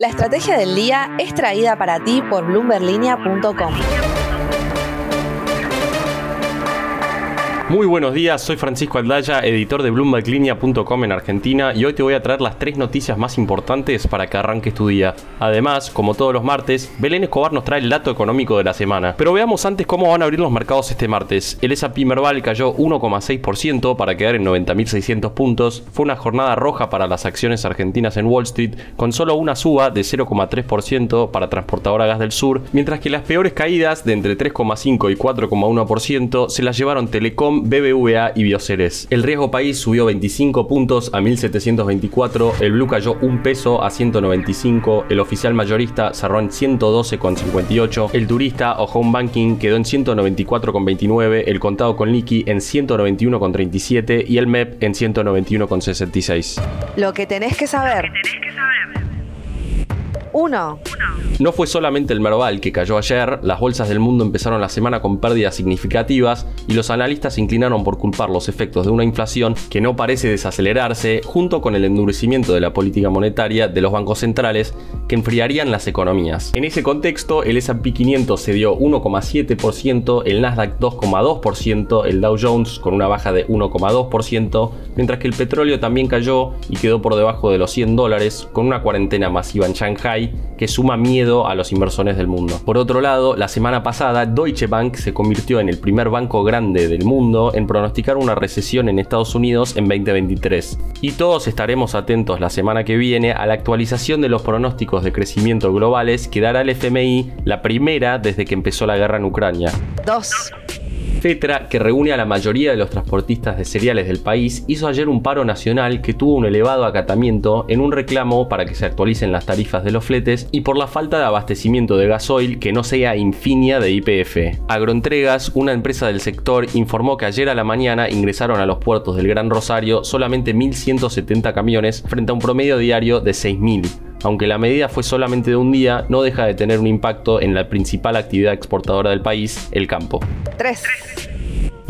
La estrategia del día es traída para ti por bloomberlinia.com. Muy buenos días, soy Francisco Aldaya, editor de BloombergLinea.com en Argentina y hoy te voy a traer las tres noticias más importantes para que arranques tu día. Además, como todos los martes, Belén Escobar nos trae el dato económico de la semana. Pero veamos antes cómo van a abrir los mercados este martes. El S&P Merval cayó 1,6% para quedar en 90.600 puntos. Fue una jornada roja para las acciones argentinas en Wall Street, con solo una suba de 0,3% para Transportadora Gas del Sur, mientras que las peores caídas de entre 3,5 y 4,1% se las llevaron Telecom, BBVA y Bioceres. El riesgo país subió 25 puntos a 1724, el Blue cayó un peso a 195, el oficial mayorista cerró en 112,58, el turista o home banking quedó en 194,29, el contado con liqui en 191,37 y el MEP en 191,66. Lo que tenés que saber. 1. No fue solamente el Merval que cayó ayer, las bolsas del mundo empezaron la semana con pérdidas significativas y los analistas se inclinaron por culpar los efectos de una inflación que no parece desacelerarse, junto con el endurecimiento de la política monetaria de los bancos centrales que enfriarían las economías. En ese contexto, el S&P 500 cedió 1,7%, el Nasdaq 2,2%, el Dow Jones con una baja de 1,2%, mientras que el petróleo también cayó y quedó por debajo de los 100 dólares con una cuarentena masiva en Shanghai que suma miedo a los inversores del mundo. Por otro lado, la semana pasada Deutsche Bank se convirtió en el primer banco grande del mundo en pronosticar una recesión en Estados Unidos en 2023. Y todos estaremos atentos la semana que viene a la actualización de los pronósticos de crecimiento globales que dará el FMI, la primera desde que empezó la guerra en Ucrania. 2. FETRA, que reúne a la mayoría de los transportistas de cereales del país, hizo ayer un paro nacional que tuvo un elevado acatamiento en un reclamo para que se actualicen las tarifas de los fletes y por la falta de abastecimiento de gasoil que no sea infinia de IPF. Agroentregas, una empresa del sector, informó que ayer a la mañana ingresaron a los puertos del Gran Rosario solamente 1.170 camiones frente a un promedio diario de 6.000 aunque la medida fue solamente de un día, no deja de tener un impacto en la principal actividad exportadora del país, el campo. 3.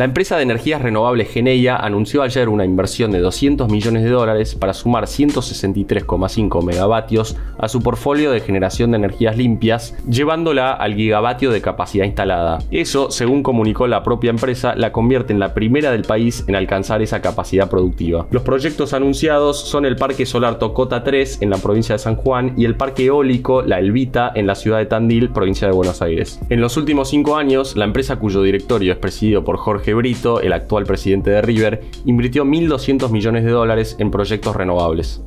La empresa de energías renovables Geneia anunció ayer una inversión de 200 millones de dólares para sumar 163,5 megavatios a su portfolio de generación de energías limpias, llevándola al gigavatio de capacidad instalada. Eso, según comunicó la propia empresa, la convierte en la primera del país en alcanzar esa capacidad productiva. Los proyectos anunciados son el Parque Solar Tocota 3 en la provincia de San Juan y el Parque Eólico La Elvita en la ciudad de Tandil, provincia de Buenos Aires. En los últimos cinco años, la empresa cuyo directorio es presidido por Jorge Brito, el actual presidente de River, invirtió 1.200 millones de dólares en proyectos renovables.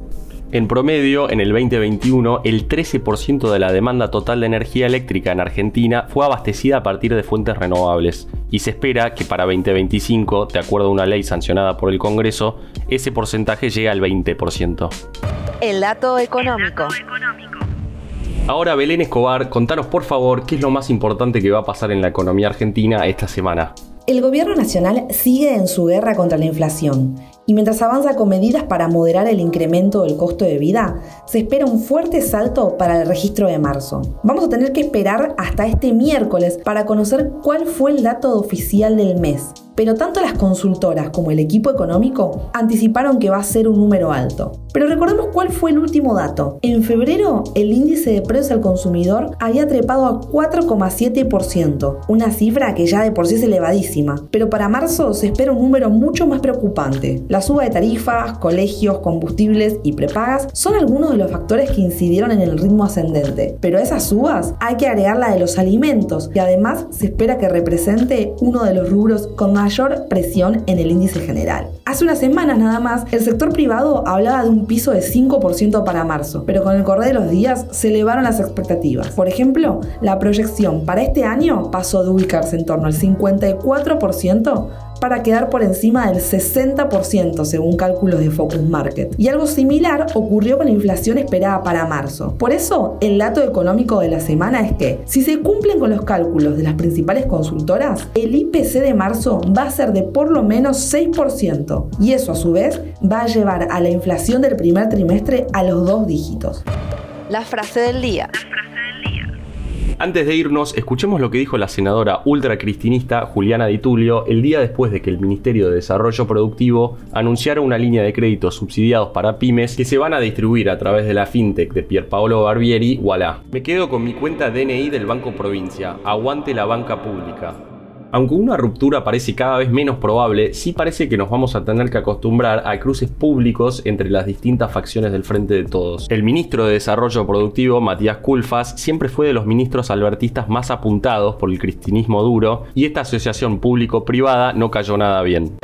En promedio, en el 2021, el 13% de la demanda total de energía eléctrica en Argentina fue abastecida a partir de fuentes renovables, y se espera que para 2025, de acuerdo a una ley sancionada por el Congreso, ese porcentaje llegue al 20%. El dato económico. Ahora, Belén Escobar, contanos por favor qué es lo más importante que va a pasar en la economía argentina esta semana. El gobierno nacional sigue en su guerra contra la inflación y mientras avanza con medidas para moderar el incremento del costo de vida, se espera un fuerte salto para el registro de marzo. Vamos a tener que esperar hasta este miércoles para conocer cuál fue el dato oficial del mes pero tanto las consultoras como el equipo económico anticiparon que va a ser un número alto. Pero recordemos cuál fue el último dato. En febrero, el índice de precios al consumidor había trepado a 4,7%, una cifra que ya de por sí es elevadísima, pero para marzo se espera un número mucho más preocupante. La suba de tarifas, colegios, combustibles y prepagas son algunos de los factores que incidieron en el ritmo ascendente, pero a esas subas hay que agregar la de los alimentos, y además se espera que represente uno de los rubros con más mayor presión en el índice general. Hace unas semanas nada más, el sector privado hablaba de un piso de 5% para marzo, pero con el correr de los días se elevaron las expectativas. Por ejemplo, la proyección para este año pasó de ubicarse en torno al 54% para quedar por encima del 60% según cálculos de Focus Market. Y algo similar ocurrió con la inflación esperada para marzo. Por eso, el dato económico de la semana es que, si se cumplen con los cálculos de las principales consultoras, el IPC de marzo va a ser de por lo menos 6%. Y eso a su vez va a llevar a la inflación del primer trimestre a los dos dígitos. La frase del día. Antes de irnos, escuchemos lo que dijo la senadora ultracristinista Juliana Di Tulio el día después de que el Ministerio de Desarrollo Productivo anunciara una línea de créditos subsidiados para pymes que se van a distribuir a través de la fintech de Pierpaolo Barbieri, Walla. Me quedo con mi cuenta DNI del Banco Provincia. Aguante la banca pública. Aunque una ruptura parece cada vez menos probable, sí parece que nos vamos a tener que acostumbrar a cruces públicos entre las distintas facciones del Frente de Todos. El ministro de Desarrollo Productivo, Matías Culfas, siempre fue de los ministros albertistas más apuntados por el cristinismo duro y esta asociación público-privada no cayó nada bien.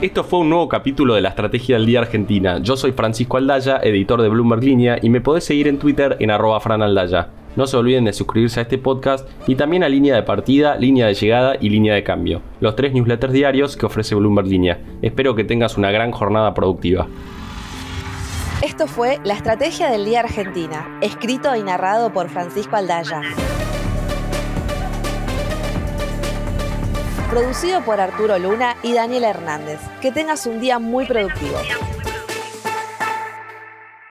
Esto fue un nuevo capítulo de la Estrategia del Día Argentina. Yo soy Francisco Aldaya, editor de Bloomberg Línea, y me podés seguir en Twitter en arroba franaldaya. No se olviden de suscribirse a este podcast y también a Línea de Partida, Línea de Llegada y Línea de Cambio, los tres newsletters diarios que ofrece Bloomberg Línea. Espero que tengas una gran jornada productiva. Esto fue La Estrategia del Día Argentina, escrito y narrado por Francisco Aldaya. Producido por Arturo Luna y Daniel Hernández. Que tengas un día muy productivo.